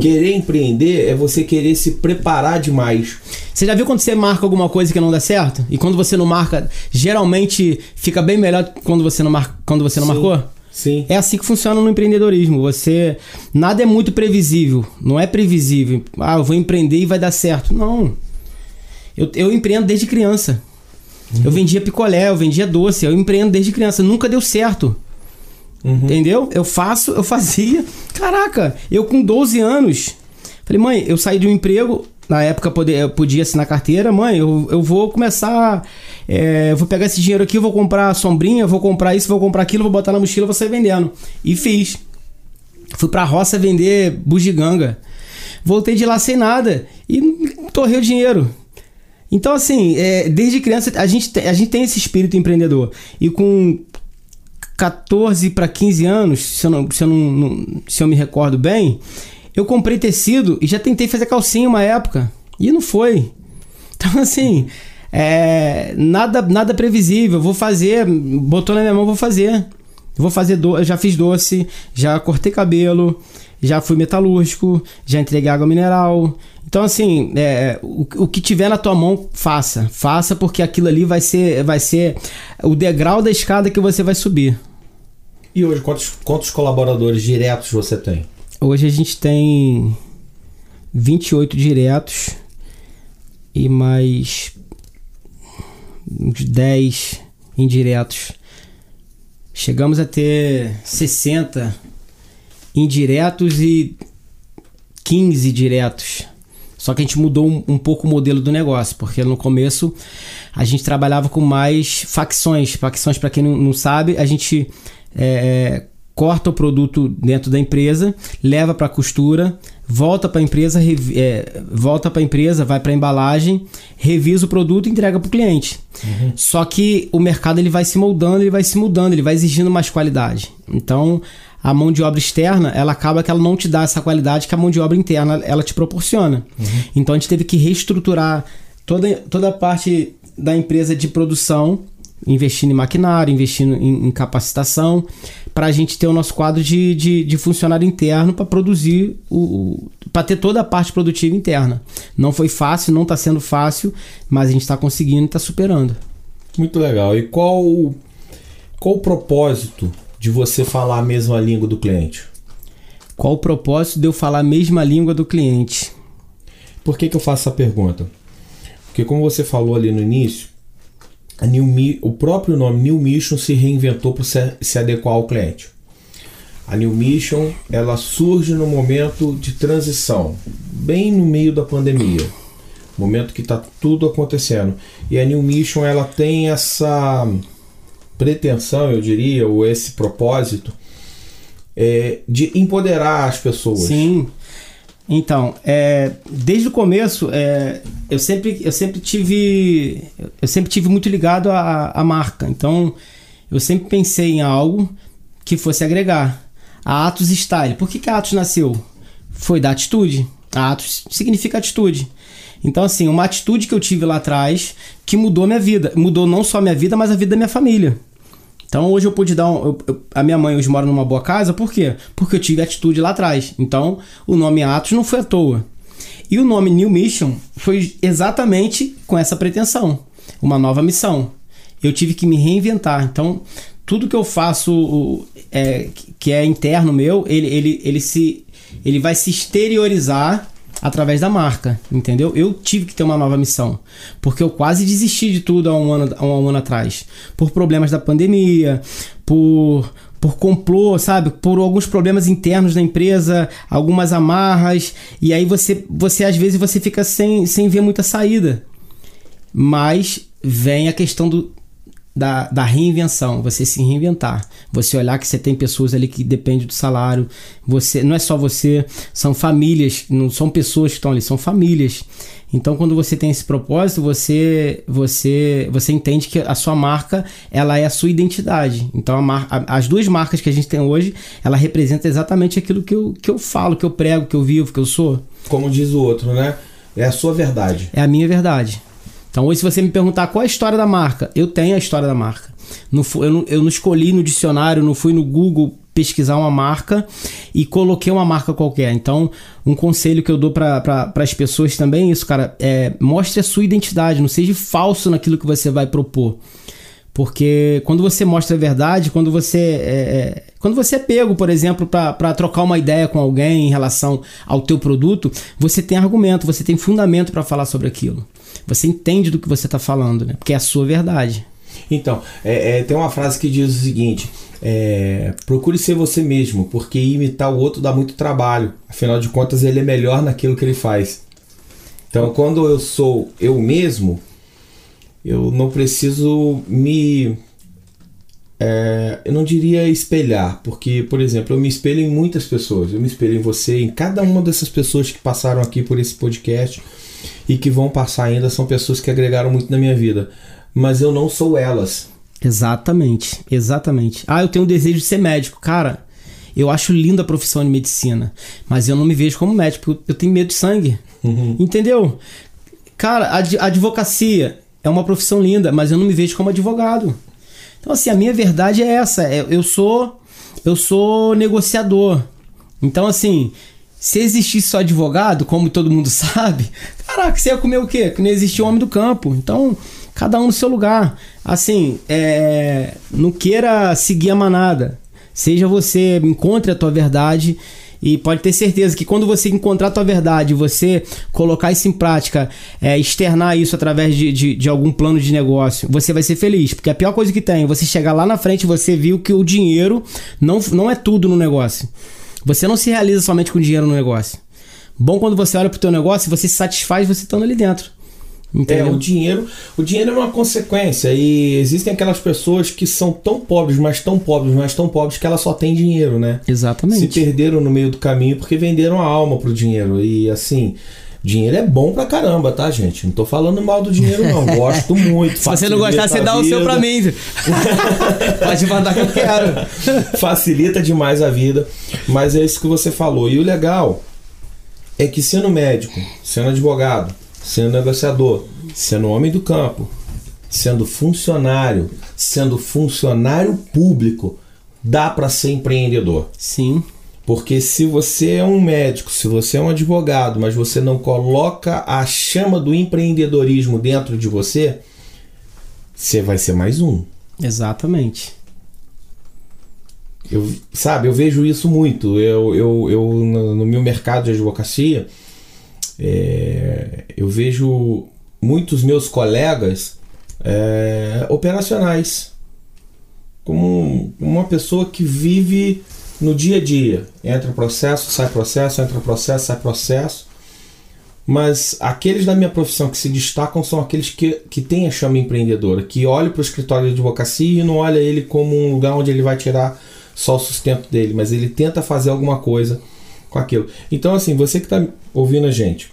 Querer empreender é você querer se preparar demais. Você já viu quando você marca alguma coisa que não dá certo? E quando você não marca, geralmente fica bem melhor quando você não, mar... quando você não marcou? Sim. É assim que funciona no empreendedorismo. Você nada é muito previsível, não é previsível. Ah, eu vou empreender e vai dar certo. Não. Eu, eu empreendo desde criança. Uhum. Eu vendia picolé, eu vendia doce, eu empreendo desde criança. Nunca deu certo. Uhum. Entendeu? Eu faço, eu fazia. Caraca, eu com 12 anos. Falei, mãe, eu saí de um emprego, na época eu podia assinar carteira, mãe, eu, eu vou começar. É, vou pegar esse dinheiro aqui, vou comprar sombrinha, vou comprar isso, vou comprar aquilo, vou botar na mochila, vou sair vendendo. E fiz. Fui pra roça vender bugiganga. Voltei de lá sem nada e torrei o dinheiro. Então, assim, é, desde criança a gente, a gente tem esse espírito empreendedor. E com 14 para 15 anos, se eu, não, se, eu não, não, se eu me recordo bem, eu comprei tecido e já tentei fazer calcinha uma época. E não foi. Então, assim, é, nada, nada previsível. Vou fazer, botou na minha mão, vou fazer. Vou fazer do, já fiz doce, já cortei cabelo, já fui metalúrgico, já entreguei água mineral. Então, assim, é, o, o, que tiver na tua mão, faça. Faça, porque aquilo ali vai ser, vai ser o degrau da escada que você vai subir. E hoje, quantos, quantos colaboradores diretos você tem? Hoje a gente tem 28 diretos e mais uns 10 indiretos. Chegamos a ter 60 indiretos e 15 diretos. Só que a gente mudou um, um, pouco o modelo do negócio, porque no começo a gente trabalhava com mais facções. Facções, para quem não, não, sabe, a gente é, corta o produto dentro da empresa, leva para a costura, volta para a empresa, é, volta para a empresa, vai para a embalagem, revisa o produto e entrega para o cliente. Uhum. Só que o mercado ele vai se moldando, ele vai se mudando, ele vai exigindo mais qualidade. Então a mão de obra externa, ela acaba que ela não te dá essa qualidade que a mão de obra interna ela te proporciona. Uhum. Então a gente teve que reestruturar toda, toda a parte da empresa de produção investindo em maquinário, investindo em, em capacitação, para a gente ter o nosso quadro de, de, de funcionário interno para produzir o, o para ter toda a parte produtiva interna. Não foi fácil, não está sendo fácil, mas a gente está conseguindo e está superando. Muito legal. E qual qual o propósito de você falar a mesma língua do cliente? Qual o propósito de eu falar a mesma língua do cliente? Por que, que eu faço essa pergunta? Porque como você falou ali no início, a New, o próprio nome New Mission se reinventou para se, se adequar ao cliente. A New Mission ela surge no momento de transição, bem no meio da pandemia, momento que está tudo acontecendo. E a New Mission ela tem essa pretensão, eu diria, ou esse propósito é, de empoderar as pessoas. Sim. Então, é, desde o começo, é, eu, sempre, eu sempre tive eu sempre tive muito ligado à, marca. Então, eu sempre pensei em algo que fosse agregar. A Atos Style. Por que, que a Atos nasceu? Foi da atitude. A Atos significa atitude. Então, assim, uma atitude que eu tive lá atrás que mudou minha vida. Mudou não só minha vida, mas a vida da minha família. Então hoje eu pude dar um, eu, eu, a minha mãe hoje mora numa boa casa, por quê? Porque eu tive atitude lá atrás. Então o nome Atos não foi à toa. E o nome New Mission foi exatamente com essa pretensão, uma nova missão. Eu tive que me reinventar. Então tudo que eu faço é, que é interno meu, ele, ele, ele se ele vai se exteriorizar através da marca, entendeu? Eu tive que ter uma nova missão, porque eu quase desisti de tudo há um ano, há um ano atrás, por problemas da pandemia, por por complô, sabe? Por alguns problemas internos da empresa, algumas amarras, e aí você você às vezes você fica sem, sem ver muita saída. Mas vem a questão do, da, da reinvenção, você se reinventar, você olhar que você tem pessoas ali que dependem do salário, você não é só você, são famílias, não são pessoas que estão ali, são famílias. Então, quando você tem esse propósito, você você você entende que a sua marca ela é a sua identidade. Então, a a, as duas marcas que a gente tem hoje, ela representa exatamente aquilo que eu, que eu falo, que eu prego, que eu vivo, que eu sou. Como diz o outro, né? É a sua verdade. É a minha verdade. Então, hoje, se você me perguntar qual é a história da marca, eu tenho a história da marca. Não, eu, não, eu não escolhi no dicionário, não fui no Google pesquisar uma marca e coloquei uma marca qualquer. Então, um conselho que eu dou para as pessoas também é isso, cara. É, mostre a sua identidade, não seja falso naquilo que você vai propor. Porque quando você mostra a verdade, quando você. É, é Quando você é pego, por exemplo, para trocar uma ideia com alguém em relação ao teu produto, você tem argumento, você tem fundamento para falar sobre aquilo. Você entende do que você está falando, né? Porque é a sua verdade. Então, é, é, tem uma frase que diz o seguinte: é, procure ser você mesmo, porque imitar o outro dá muito trabalho. Afinal de contas, ele é melhor naquilo que ele faz. Então, quando eu sou eu mesmo, eu não preciso me. É, eu não diria espelhar, porque, por exemplo, eu me espelho em muitas pessoas. Eu me espelho em você, em cada uma dessas pessoas que passaram aqui por esse podcast e que vão passar ainda. São pessoas que agregaram muito na minha vida. Mas eu não sou elas. Exatamente, exatamente. Ah, eu tenho o desejo de ser médico. Cara, eu acho linda a profissão de medicina, mas eu não me vejo como médico, eu tenho medo de sangue. Uhum. Entendeu? Cara, a advocacia é uma profissão linda, mas eu não me vejo como advogado. Então, assim, a minha verdade é essa. É, eu sou eu sou negociador. Então, assim, se existisse só advogado, como todo mundo sabe, caraca, você ia comer o quê? Que não existia homem do campo. Então, cada um no seu lugar. Assim, é, não queira seguir a manada. Seja você, encontre a tua verdade e pode ter certeza que quando você encontrar a tua verdade, você colocar isso em prática, é, externar isso através de, de, de, algum plano de negócio, você vai ser feliz. Porque a pior coisa que tem é você chegar lá na frente e você viu que o dinheiro não, não é tudo no negócio. Você não se realiza somente com dinheiro no negócio. Bom quando você olha pro teu negócio, você se satisfaz você estando ali dentro. Entendeu? É, o dinheiro, o dinheiro é uma consequência e existem aquelas pessoas que são tão pobres, mas tão pobres, mas tão pobres que elas só têm dinheiro, né? Exatamente. Se perderam no meio do caminho porque venderam a alma pro dinheiro e assim, Dinheiro é bom pra caramba, tá, gente? Não tô falando mal do dinheiro, não. Gosto muito. Se você não gostar, você dá o seu pra mim. Pode mandar que eu quero. Facilita demais a vida. Mas é isso que você falou. E o legal é que sendo médico, sendo advogado, sendo negociador, sendo homem do campo, sendo funcionário, sendo funcionário público, dá para ser empreendedor. Sim. Porque se você é um médico, se você é um advogado, mas você não coloca a chama do empreendedorismo dentro de você, você vai ser mais um. Exatamente. Eu, sabe, eu vejo isso muito. Eu, eu, eu no, meu mercado de advocacia, é, eu vejo muitos meus colegas é, operacionais como uma pessoa que vive no dia a dia. Entra processo, sai processo, entra processo, sai processo. Mas aqueles da minha profissão que se destacam são aqueles que, que têm a chama empreendedora, que olham para o escritório de advocacia e não olha ele como um lugar onde ele vai tirar só o sustento dele, mas ele tenta fazer alguma coisa com aquilo. Então, assim, você que está ouvindo a gente,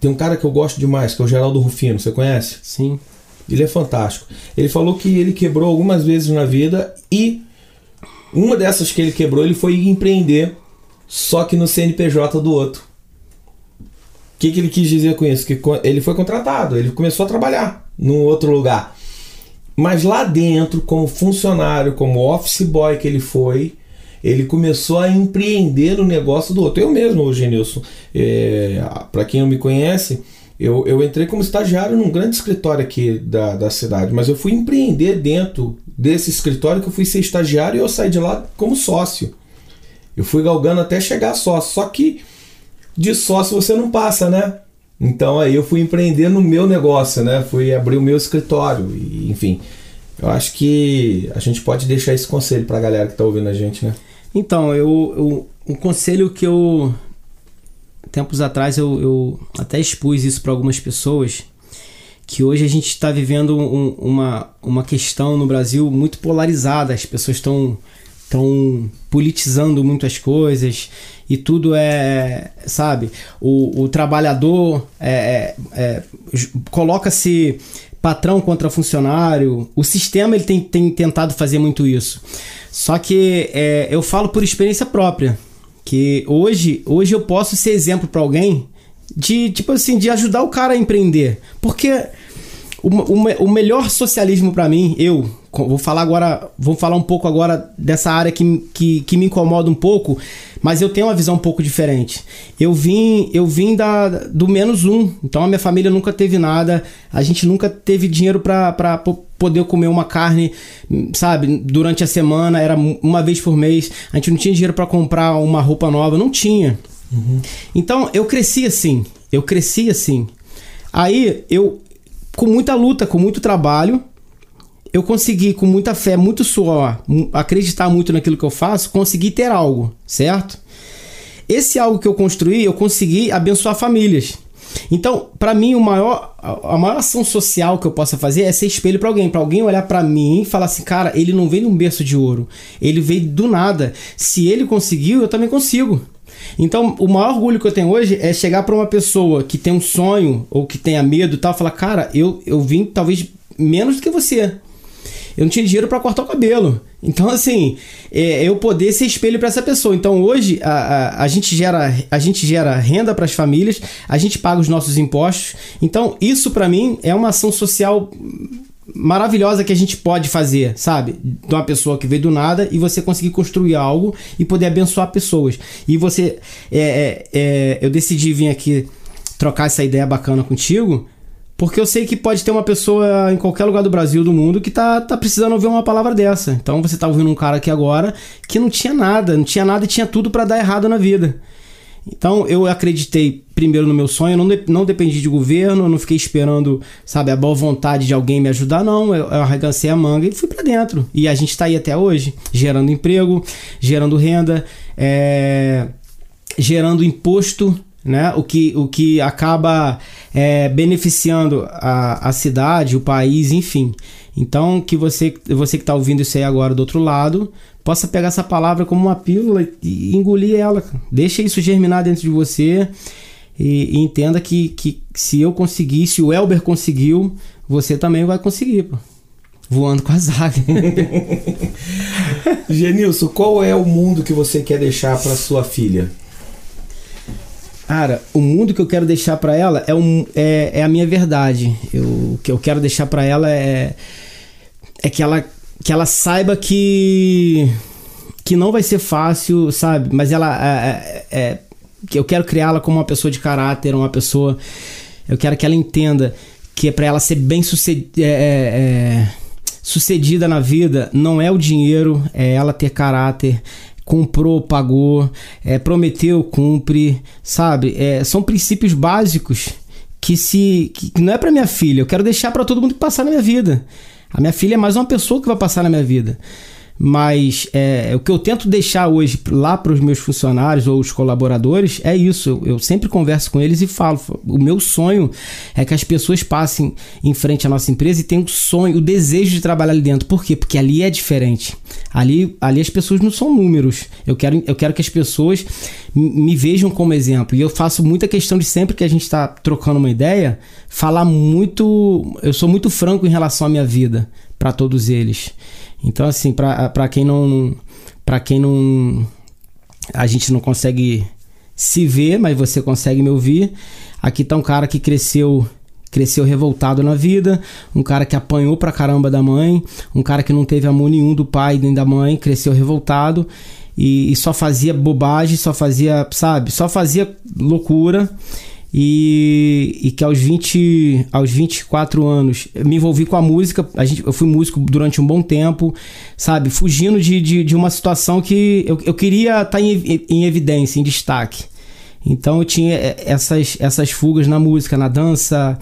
tem um cara que eu gosto demais, que é o Geraldo Rufino, você conhece? Sim. Ele é fantástico. Ele falou que ele quebrou algumas vezes na vida e uma dessas que ele quebrou, ele foi empreender, só que no CNPJ do outro. O que, que ele quis dizer com isso? Que ele foi contratado, ele começou a trabalhar num outro lugar. Mas lá dentro, como funcionário, como office boy que ele foi, ele começou a empreender no negócio do outro. Eu mesmo, hoje, Nilson, é, para quem não me conhece, eu, eu entrei como estagiário num grande escritório aqui da, da cidade, mas eu fui empreender dentro desse escritório que eu fui ser estagiário e eu saí de lá como sócio. Eu fui galgando até chegar sócio, só que de sócio você não passa, né? Então aí eu fui empreender no meu negócio, né? Fui abrir o meu escritório, e, enfim. Eu acho que a gente pode deixar esse conselho para a galera que está ouvindo a gente, né? Então, eu, eu, um conselho que eu. Tempos atrás eu, eu até expus isso para algumas pessoas. Que hoje a gente está vivendo um, uma, uma questão no Brasil muito polarizada. As pessoas estão estão politizando muitas coisas e tudo é, sabe, o, o trabalhador é, é, é coloca-se patrão contra funcionário. O sistema ele tem, tem tentado fazer muito isso. Só que é, eu falo por experiência própria. Que hoje, hoje eu posso ser exemplo para alguém de, tipo assim, de ajudar o cara a empreender. Porque o, o, o melhor socialismo para mim, eu vou falar agora, vou falar um pouco agora dessa área que, que, que me incomoda um pouco, mas eu tenho uma visão um pouco diferente. Eu vim, eu vim da, do menos um, então a minha família nunca teve nada, a gente nunca teve dinheiro para poder comer uma carne, sabe, durante a semana, era uma vez por mês, a gente não tinha dinheiro para comprar uma roupa nova, não tinha. Uhum. Então eu cresci assim, eu cresci assim. Aí eu, com muita luta, com muito trabalho, eu consegui, com muita fé, muito suor, acreditar muito naquilo que eu faço, conseguir ter algo, certo? Esse algo que eu construí, eu consegui abençoar famílias. Então, para mim, o maior, a maior ação social que eu possa fazer é ser espelho para alguém, para alguém olhar para mim e falar assim, cara, ele não veio num berço de ouro, ele veio do nada. Se ele conseguiu, eu também consigo. Então, o maior orgulho que eu tenho hoje é chegar para uma pessoa que tem um sonho ou que tenha medo e tal, falar, cara, eu, eu vim talvez menos do que você. Eu não tinha dinheiro para cortar o cabelo. Então, assim, é, eu poder ser espelho para essa pessoa. Então, hoje, a, a, a, gente, gera, a gente gera renda para as famílias, a gente paga os nossos impostos. Então, isso para mim é uma ação social maravilhosa que a gente pode fazer, sabe? De uma pessoa que veio do nada e você conseguir construir algo e poder abençoar pessoas. E você. É, é, é, eu decidi vir aqui trocar essa ideia bacana contigo. Porque eu sei que pode ter uma pessoa em qualquer lugar do Brasil, do mundo, que tá, tá precisando ouvir uma palavra dessa. Então você tá ouvindo um cara aqui agora que não tinha nada, não tinha nada e tinha tudo para dar errado na vida. Então eu acreditei primeiro no meu sonho, não, de, não dependi de governo, não fiquei esperando, sabe, a boa vontade de alguém me ajudar, não. Eu, eu arregancei a manga e fui para dentro. E a gente tá aí até hoje, gerando emprego, gerando renda, é, gerando imposto, né? O que, o que acaba é, beneficiando a, a cidade, o país, enfim. Então, que você, você que está ouvindo isso aí agora do outro lado, possa pegar essa palavra como uma pílula e engolir ela. Deixa isso germinar dentro de você e, e entenda que, que se eu conseguir, se o Elber conseguiu, você também vai conseguir, pô. Voando com a zaga. Genilson, qual é o mundo que você quer deixar para sua filha? Cara, o mundo que eu quero deixar para ela é, um, é, é, a minha verdade. Eu, o que eu quero deixar para ela é, é que ela que ela saiba que que não vai ser fácil, sabe? Mas ela é, é, é que eu quero criá-la como uma pessoa de caráter, uma pessoa. Eu quero que ela entenda que é para ela ser bem sucedida, é, é, sucedida na vida não é o dinheiro, é ela ter caráter, comprou, pagou, prometeu, cumpre, sabe? São princípios básicos que se que não é para minha filha, eu quero deixar para todo mundo passar na minha vida. A minha filha é mais uma pessoa que vai passar na minha vida. Mas é, o que eu tento deixar hoje lá para os meus funcionários ou os colaboradores é isso. Eu, eu, sempre converso com eles e falo: o meu sonho é que as pessoas passem em frente à nossa empresa e tenham o sonho, o desejo de trabalhar ali dentro. Por quê? Porque ali é diferente. Ali, ali as pessoas não são números. Eu quero, eu quero que as pessoas me vejam como exemplo. E eu faço muita questão de sempre que a gente está trocando uma ideia, falar muito. Eu sou muito franco em relação à minha vida para todos eles. Então, assim, para quem não. para quem não. A gente não consegue se ver, mas você consegue me ouvir. Aqui tá um cara que cresceu cresceu revoltado na vida, um cara que apanhou pra caramba da mãe, um cara que não teve amor nenhum do pai nem da mãe, cresceu revoltado e, e só fazia bobagem, só fazia, sabe, só fazia loucura e, e, que aos 20, aos 24 anos me envolvi com a música. A gente, eu fui músico durante um bom tempo, sabe? Fugindo de, de, de uma situação que eu, eu queria estar tá em, em evidência, em destaque. Então eu tinha essas, essas fugas na música, na dança,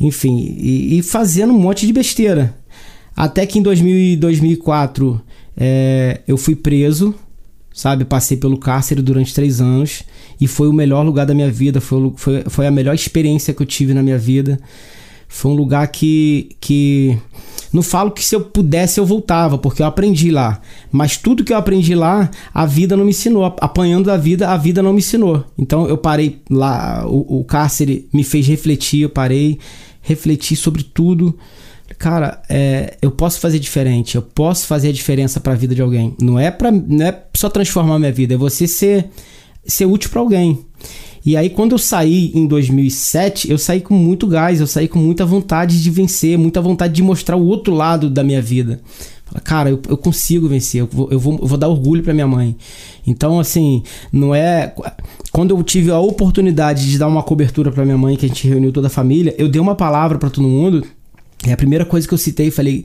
enfim, e, e fazendo um monte de besteira. Até que em 2000, 2004 é, eu fui preso, sabe? Passei pelo cárcere durante três anos e foi o melhor lugar da minha vida, foi, foi, foi a melhor experiência que eu tive na minha vida. Foi um lugar que, que. Não falo que se eu pudesse eu voltava, porque eu aprendi lá. Mas tudo que eu aprendi lá, a vida não me ensinou. Apanhando da vida, a vida não me ensinou. Então eu parei lá, o, o cárcere me fez refletir, eu parei, refleti sobre tudo cara, é, eu posso fazer diferente, eu posso fazer a diferença para a vida de alguém. Não é para não é só transformar a minha vida, é você ser ser útil para alguém. E aí, quando eu saí em 2007, eu saí com muito gás, eu saí com muita vontade de vencer, muita vontade de mostrar o outro lado da minha vida. Cara, eu, eu consigo vencer, eu vou, eu vou, eu vou dar orgulho para minha mãe. Então, assim, não é. Quando eu tive a oportunidade de dar uma cobertura para minha mãe, que a gente reuniu toda a família, eu dei uma palavra para todo mundo. E a primeira coisa que eu citei, falei,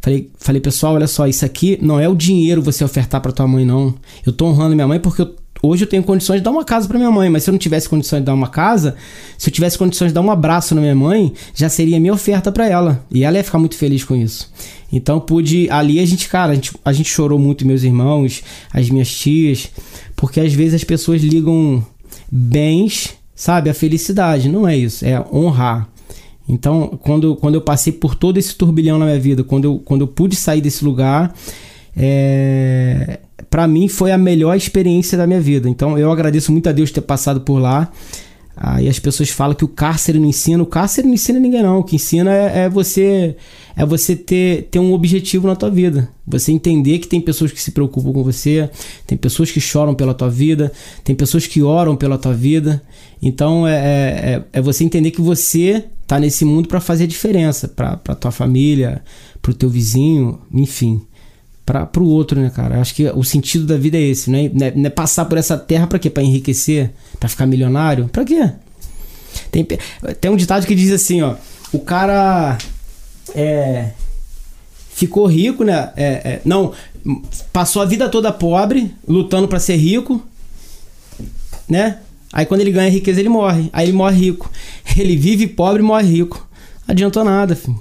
falei, falei, pessoal, olha só, isso aqui não é o dinheiro você ofertar para tua mãe, não. Eu tô honrando minha mãe porque eu hoje eu tenho condições de dar uma casa para minha mãe, mas se eu não tivesse condições de dar uma casa, se eu tivesse condições de dar um abraço na minha mãe, já seria minha oferta para ela. E ela ia ficar muito feliz com isso. Então pude ali a gente, cara, a gente, a gente chorou muito meus irmãos, as minhas tias, porque às vezes as pessoas ligam bens, sabe, a felicidade, não é isso, é honrar. Então, quando, quando eu passei por todo esse turbilhão na minha vida, quando eu, quando eu pude sair desse lugar, é, para mim foi a melhor experiência da minha vida. Então eu agradeço muito a Deus ter passado por lá. Aí as pessoas falam que o cárcere não ensina. O cárcere não ensina ninguém, não. O que ensina é, é, você é você ter, ter um objetivo na tua vida. Você entender que tem pessoas que se preocupam com você, tem pessoas que choram pela tua vida, tem pessoas que oram pela tua vida. Então é, é, é, é você entender que você tá nesse mundo para fazer a diferença para tua família, para o teu vizinho, enfim para o outro, né, cara? Acho que o sentido da vida é esse, não é, não é, não é passar por essa terra para quê? Para enriquecer, para ficar milionário? Para quê? Tem, tem um ditado que diz assim, ó, o cara é, ficou rico, né? É, é, não, passou a vida toda pobre, lutando para ser rico, né? Aí quando ele ganha riqueza ele morre, aí ele morre rico. Ele vive pobre e morre rico. Não adiantou nada, filho.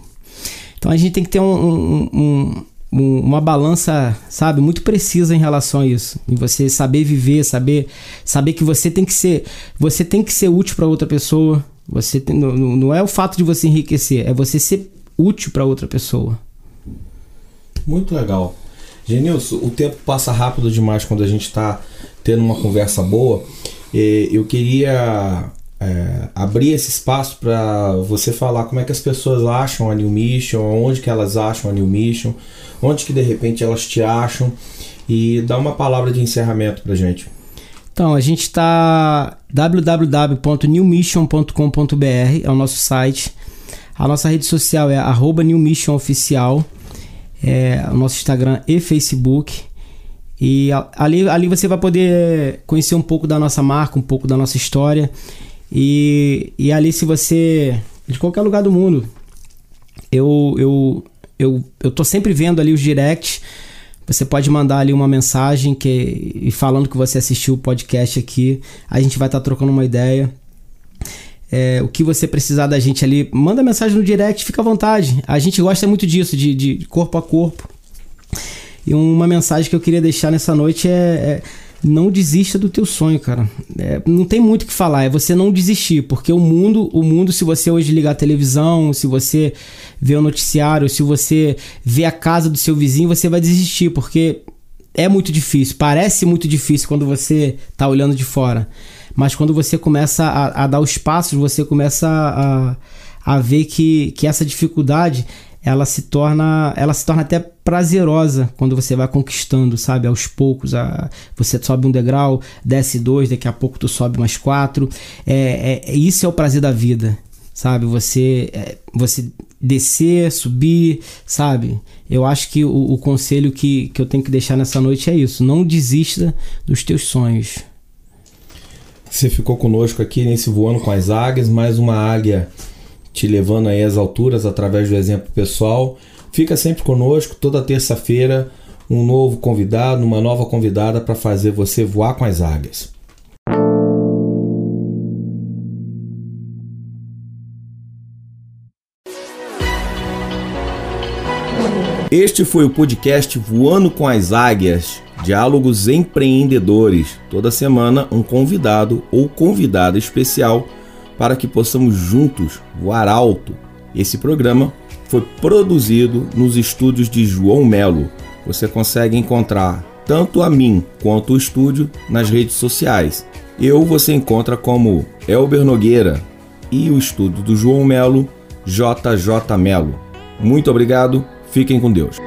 Então a gente tem que ter um, um, um uma balança, sabe, muito precisa em relação a isso. Em você saber viver, saber saber que você tem que ser, você tem que ser útil para outra pessoa. Você tem, não, não é o fato de você enriquecer, é você ser útil para outra pessoa. Muito legal. Genilson, o tempo passa rápido demais quando a gente está tendo uma conversa boa. Eu queria é, abrir esse espaço para você falar como é que as pessoas acham a New Mission, onde que elas acham a New Mission, onde que de repente elas te acham e dar uma palavra de encerramento para gente. Então, a gente está www.newmission.com.br, é o nosso site. A nossa rede social é arroba newmissionoficial, é o nosso Instagram e Facebook. E ali, ali você vai poder conhecer um pouco da nossa marca, um pouco da nossa história. E, e ali, se você. De qualquer lugar do mundo, eu, eu, eu, eu tô sempre vendo ali os directs. Você pode mandar ali uma mensagem que, falando que você assistiu o podcast aqui. A gente vai estar tá trocando uma ideia. É, o que você precisar da gente ali, manda mensagem no direct, fica à vontade. A gente gosta muito disso, de, de corpo a corpo. E uma mensagem que eu queria deixar nessa noite é, é não desista do teu sonho, cara. É, não tem muito o que falar, é você não desistir, porque o mundo, o mundo, se você hoje ligar a televisão, se você vê o noticiário, se você vê a casa do seu vizinho, você vai desistir, porque é muito difícil, parece muito difícil quando você tá olhando de fora. Mas quando você começa a, a dar os passos, você começa a, a ver que, que essa dificuldade ela se torna ela se torna até prazerosa quando você vai conquistando, sabe? Aos poucos, a, você sobe um degrau, desce dois, daqui a pouco tu sobe mais quatro. É, é isso é o prazer da vida, sabe? Você é, você descer, subir, sabe? Eu acho que o, o conselho que, que eu tenho que deixar nessa noite é isso: não desista dos teus sonhos. Você ficou conosco aqui nesse voando com as águias, mais uma águia te levando aí às alturas através do exemplo pessoal. Fica sempre conosco, toda terça-feira, um novo convidado, uma nova convidada para fazer você voar com as águias. Este foi o podcast Voando com as Águias, Diálogos Empreendedores. Toda semana, um convidado ou convidada especial para que possamos juntos voar alto. Esse programa foi produzido nos estúdios de João Melo. Você consegue encontrar tanto a mim quanto o estúdio nas redes sociais. Eu você encontra como Elber Nogueira e o estúdio do João Melo, JJ Melo. Muito obrigado, fiquem com Deus.